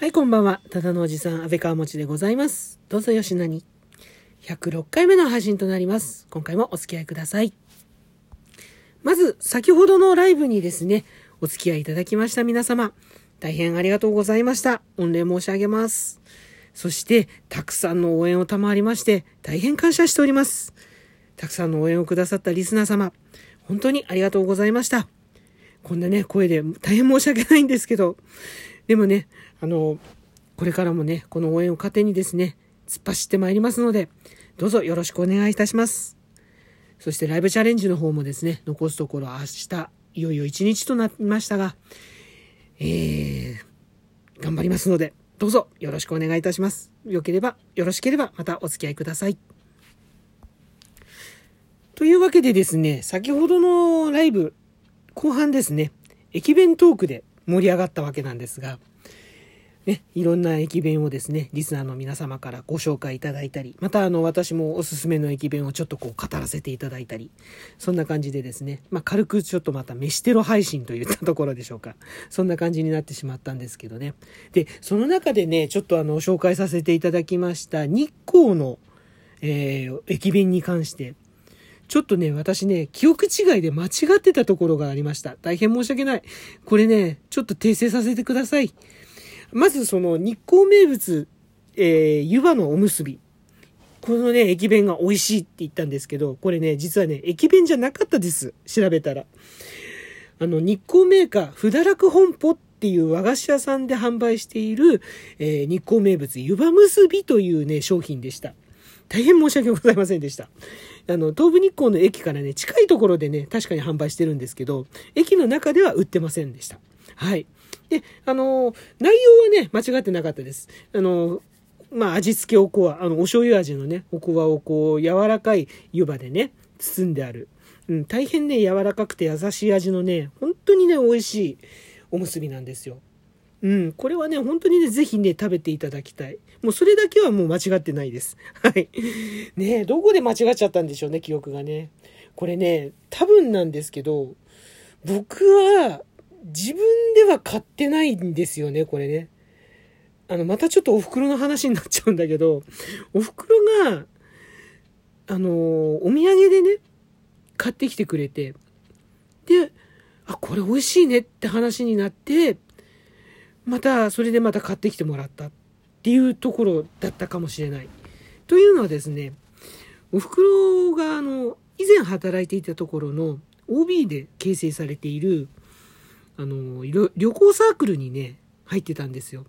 はい、こんばんは。ただのおじさん、安倍川持でございます。どうぞよしなに。106回目の配信となります。今回もお付き合いください。まず、先ほどのライブにですね、お付き合いいただきました皆様、大変ありがとうございました。御礼申し上げます。そして、たくさんの応援を賜りまして、大変感謝しております。たくさんの応援をくださったリスナー様、本当にありがとうございました。こんなね、声で大変申し訳ないんですけど、でもね、あの、これからもね、この応援を糧にですね、突っ走ってまいりますので、どうぞよろしくお願いいたします。そしてライブチャレンジの方もですね、残すところ明日、いよいよ1日となりましたが、えー、頑張りますので、どうぞよろしくお願いいたします。よければ、よろしければまたお付き合いください。というわけでですね、先ほどのライブ、後半ですね、駅弁トークで盛り上がったわけなんですが、ね、いろんな駅弁をですね、リスナーの皆様からご紹介いただいたり、またあの、私もおすすめの駅弁をちょっとこう語らせていただいたり、そんな感じでですね、まあ、軽くちょっとまた飯テロ配信といったところでしょうか。そんな感じになってしまったんですけどね。で、その中でね、ちょっとあの、紹介させていただきました日光の、えー、駅弁に関して、ちょっとね、私ね、記憶違いで間違ってたところがありました。大変申し訳ない。これね、ちょっと訂正させてください。まずその日光名物、えー、湯葉のおむすび。このね、駅弁が美味しいって言ったんですけど、これね、実はね、駅弁じゃなかったです。調べたら。あの、日光メーカー、ふだらく本舗っていう和菓子屋さんで販売している、えー、日光名物湯葉むすびというね、商品でした。大変申し訳ございませんでした。あの、東武日光の駅からね、近いところでね、確かに販売してるんですけど、駅の中では売ってませんでした。はい。で、あの、内容はね、間違ってなかったです。あの、まあ、味付けおこわ、あの、お醤油味のね、おこわをこう、柔らかい湯葉でね、包んである。うん、大変ね、柔らかくて優しい味のね、本当にね、美味しいおむすびなんですよ。うん、これはね、本当にね、ぜひね、食べていただきたい。もうそれだけはもう間違ってないです。はい。ねどこで間違っちゃったんでしょうね、記憶がね。これね、多分なんですけど、僕は、自分では買ってないんですよね、これね。あの、またちょっとお袋の話になっちゃうんだけど、お袋が、あの、お土産でね、買ってきてくれて、で、あ、これ美味しいねって話になって、また、それでまた買ってきてもらったっていうところだったかもしれない。というのはですね、お袋が、あの、以前働いていたところの OB で形成されている、あの、旅行サークルにね、入ってたんですよ。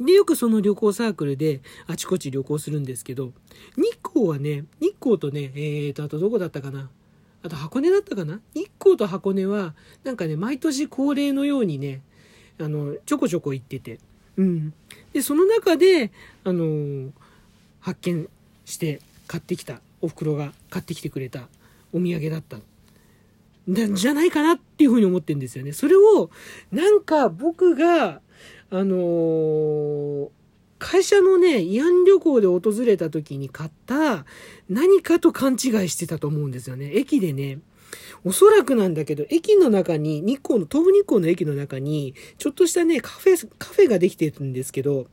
で、よくその旅行サークルであちこち旅行するんですけど、日光はね、日光とね、えーと、あとどこだったかな？あと箱根だったかな？日光と箱根は、なんかね、毎年恒例のようにね、あの、ちょこちょこ行ってて。うん。で、その中で、あの、発見して買ってきた、お袋が買ってきてくれたお土産だった。じゃないかなっていうふうに思ってるんですよね。それを、なんか僕が、あのー、会社のね、慰安旅行で訪れた時に買った何かと勘違いしてたと思うんですよね。駅でね、おそらくなんだけど、駅の中に、日光の、東武日光の駅の中に、ちょっとしたね、カフェ、カフェができてるんですけど、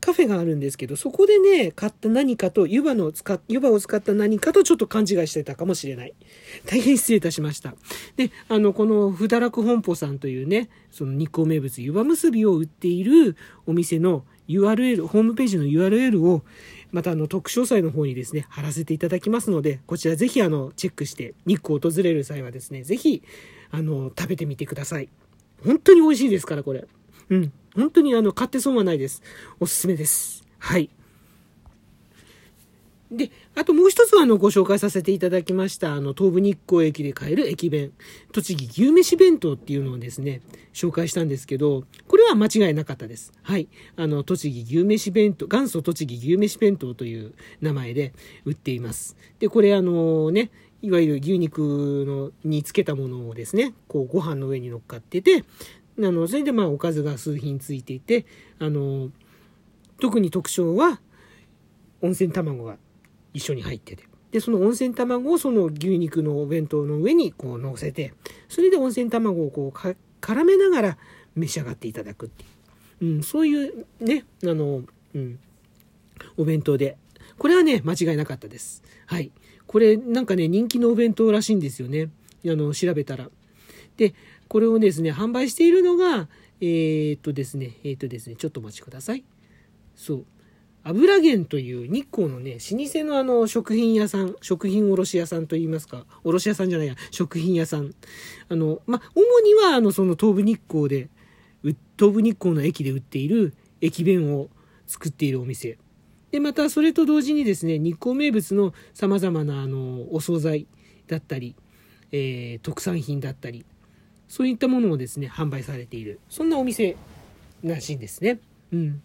カフェがあるんですけど、そこでね、買った何かと、湯葉の使っ、湯葉を使った何かとちょっと勘違いしてたかもしれない。大変失礼いたしました。で、あの、この、ふだらく本舗さんというね、その日光名物湯葉結びを売っているお店の URL、ホームページの URL を、またあの特詳細の方にですね、貼らせていただきますので、こちらぜひあのチェックして日光を訪れる際はですね、ぜひあの食べてみてください。本当に美味しいですから、これ。うん。本当にあの買って損はないです。おすすめです。はい。で、あともう一つあのご紹介させていただきました、あの東武日光駅で買える駅弁、栃木牛飯弁当っていうのをですね、紹介したんですけど、これは間違いなかったです。はい。あの、栃木牛飯弁当、元祖栃木牛飯弁当という名前で売っています。で、これあのね、いわゆる牛肉のにつけたものをですね、こうご飯の上に乗っかってて、あの、それでまあおかずが数品ついていて、あの、特に特徴は、温泉卵が一緒に入ってて。で、その温泉卵をその牛肉のお弁当の上にこう乗せて、それで温泉卵をこう絡めながら召し上がっていただくっていう。うん、そういうね、あの、うん、お弁当で。これはね、間違いなかったです。はい。これ、なんかね、人気のお弁当らしいんですよね。あの、調べたら。で、これをですね、販売しているのが、えー、っとですね、えー、っとですね、ちょっとお待ちください。そう。油源という日光のね、老舗のあの食品屋さん、食品卸屋さんといいますか、卸屋さんじゃないや、食品屋さん。あの、ま主にはあの、その東武日光で、東武日光の駅で売っている駅弁を作っているお店。で、またそれと同時にですね、日光名物の様々なあの、お惣菜だったり、えー、特産品だったり、そういったものをですね、販売されている、そんなお店らしいんですね。うん。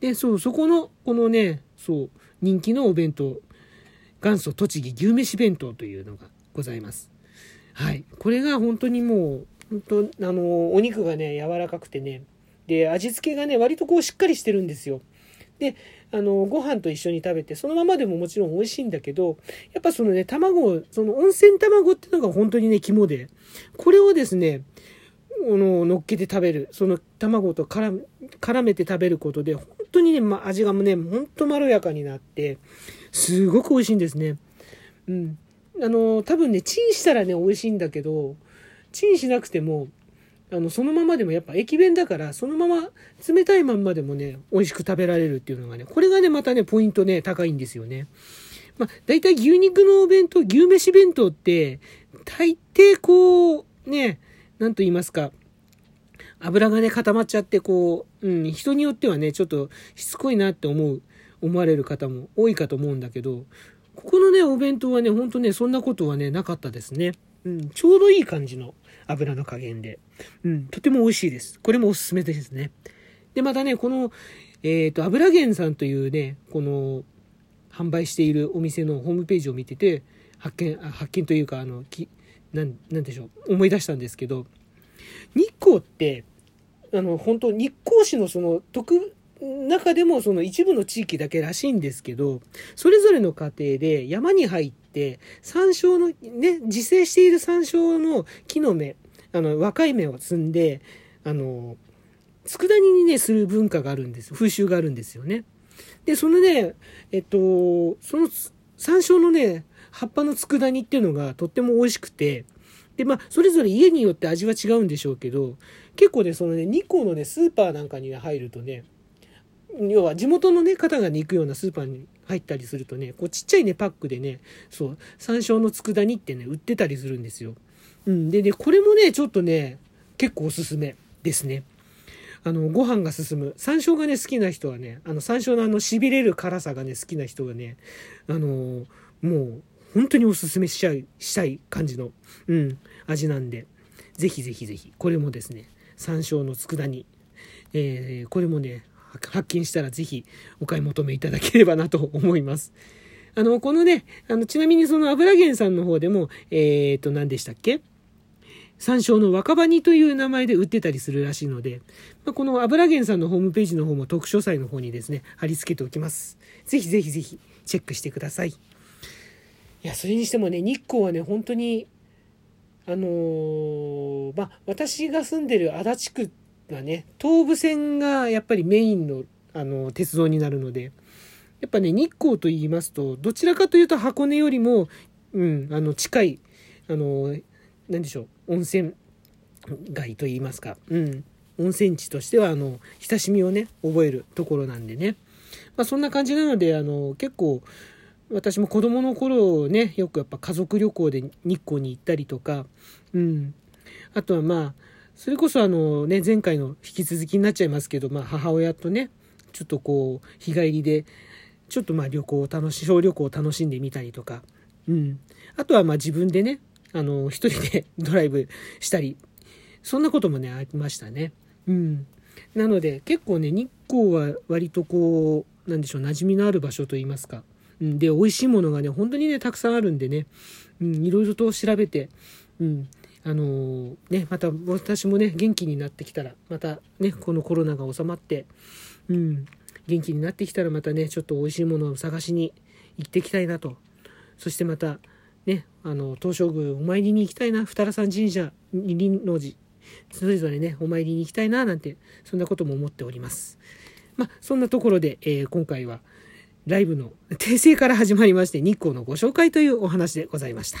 で、そう、そこの、このね、そう、人気のお弁当、元祖栃木牛めし弁当というのがございます。はい。これが本当にもう、本当あの、お肉がね、柔らかくてね、で、味付けがね、割とこうしっかりしてるんですよ。で、あの、ご飯と一緒に食べて、そのままでももちろん美味しいんだけど、やっぱそのね、卵、その温泉卵っていうのが本当にね、肝で、これをですね、の乗っけて食べる、その卵と絡絡めて食べることで、本当にね、ま、味がね、ほんとまろやかになって、すごく美味しいんですね。うん。あの、多分ね、チンしたらね、美味しいんだけど、チンしなくても、あの、そのままでもやっぱ駅弁だから、そのまま冷たいまんまでもね、美味しく食べられるっていうのがね、これがね、またね、ポイントね、高いんですよね。まあ、大体牛肉のお弁当、牛飯弁当って、大抵こう、ね、なんと言いますか、油がね、固まっちゃって、こう、うん、人によってはね、ちょっとしつこいなって思う、思われる方も多いかと思うんだけど、ここのね、お弁当はね、ほんとね、そんなことはね、なかったですね。うん、ちょうどいい感じの油の加減で、うん、とても美味しいです。これもおすすめですね。で、またね、この、えっ、ー、と、油源さんというね、この、販売しているお店のホームページを見てて、発見、発見というか、あの、きなん、なんでしょう、思い出したんですけど、日光って、あの、本当日光市のその特、中でもその一部の地域だけらしいんですけど、それぞれの家庭で山に入って、山椒の、ね、自生している山椒の木の芽、あの、若い芽を摘んで、あの、佃煮にね、する文化があるんです。風習があるんですよね。で、そのね、えっと、その山椒のね、葉っぱの佃煮っていうのがとっても美味しくて、で、まあ、それぞれ家によって味は違うんでしょうけど、結構ね、そのね、日光のね、スーパーなんかに入るとね、要は地元のね、方がね、行くようなスーパーに入ったりするとね、こうちっちゃいね、パックでね、そう、山椒の佃煮ってね、売ってたりするんですよ。うん。でね、これもね、ちょっとね、結構おすすめですね。あの、ご飯が進む。山椒がね、好きな人はね、あの、山椒のあの、痺れる辛さがね、好きな人はね、あの、もう、本当におすすめしちゃい、したい感じの、うん、味なんで、ぜひぜひぜひ、これもですね、山椒の佃煮、えー、これもね、発見したらぜひお買い求めいただければなと思います。あの、このね、あの、ちなみにその油源さんの方でも、えっ、ー、と、何でしたっけ？山椒の若葉煮という名前で売ってたりするらしいので、まあ、この油源さんのホームページの方も特書祭の方にですね、貼り付けておきます。ぜひぜひぜひチェックしてください。いやそれにしてもね日光はね本当にあのー、まあ私が住んでる足立区はね東武線がやっぱりメインのあの鉄道になるのでやっぱね日光と言いますとどちらかというと箱根よりも、うん、あの近いあの何でしょう温泉街と言いますか、うん、温泉地としてはあの親しみをね覚えるところなんでね、まあ、そんな感じなのであの結構私も子供の頃ね、よくやっぱ家族旅行で日光に行ったりとか、うん。あとはまあ、それこそあのね、前回の引き続きになっちゃいますけど、まあ母親とね、ちょっとこう、日帰りで、ちょっとまあ旅行を楽し、小旅行を楽しんでみたりとか、うん。あとはまあ自分でね、あの、一人で ドライブしたり、そんなこともね、ありましたね。うん。なので、結構ね、日光は割とこう、なんでしょう、馴染みのある場所といいますか、うん、で、美味しいものがね、本当にね、たくさんあるんでね、うん、いろいろと調べて、うん、あのー、ね、また私もね、元気になってきたら、またね、このコロナが収まって、うん、元気になってきたらまたね、ちょっと美味しいものを探しに行ってきたいなと。そしてまた、ね、あの、東照宮お参りに行きたいな、二荒山神社、二輪の寺、それぞれね、お参りに行きたいな、なんて、そんなことも思っております。まあ、そんなところで、えー、今回は、ライブの訂正から始まりまして、日光のご紹介というお話でございました。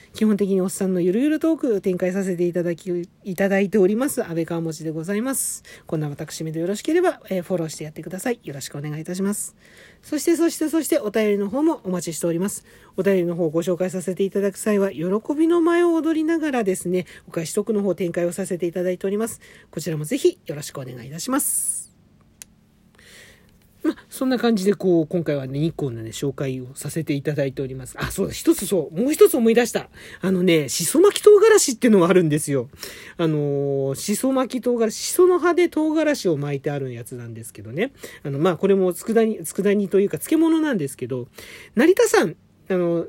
基本的におっさんのゆるゆるトーク展開させていただき、いただいております、安倍川持ちでございます。こんな私めでよろしければ、えー、フォローしてやってください。よろしくお願いいたします。そして、そして、そして、お便りの方もお待ちしております。お便りの方をご紹介させていただく際は、喜びの前を踊りながらですね、お返しトークの方展開をさせていただいております。こちらもぜひよろしくお願いいたします。まあ、そんな感じで、こう、今回はね、日光のね、紹介をさせていただいております。あ、そうだ、一つそう、もう一つ思い出した。あのね、しそ巻き唐辛子っていうのがあるんですよ。あのー、しそ巻き唐辛子、しその葉で唐辛子を巻いてあるやつなんですけどね。あの、まあ、これも佃煮、佃煮というか漬物なんですけど、成田山、あの、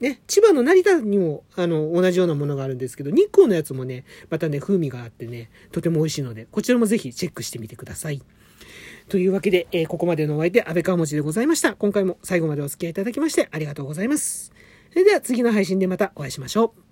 ね、千葉の成田にも、あの、同じようなものがあるんですけど、日光のやつもね、またね、風味があってね、とても美味しいので、こちらもぜひチェックしてみてください。というわけで、えー、ここまでのお相手、安倍川文字でございました。今回も最後までお付き合いいただきましてありがとうございます。それでは次の配信でまたお会いしましょう。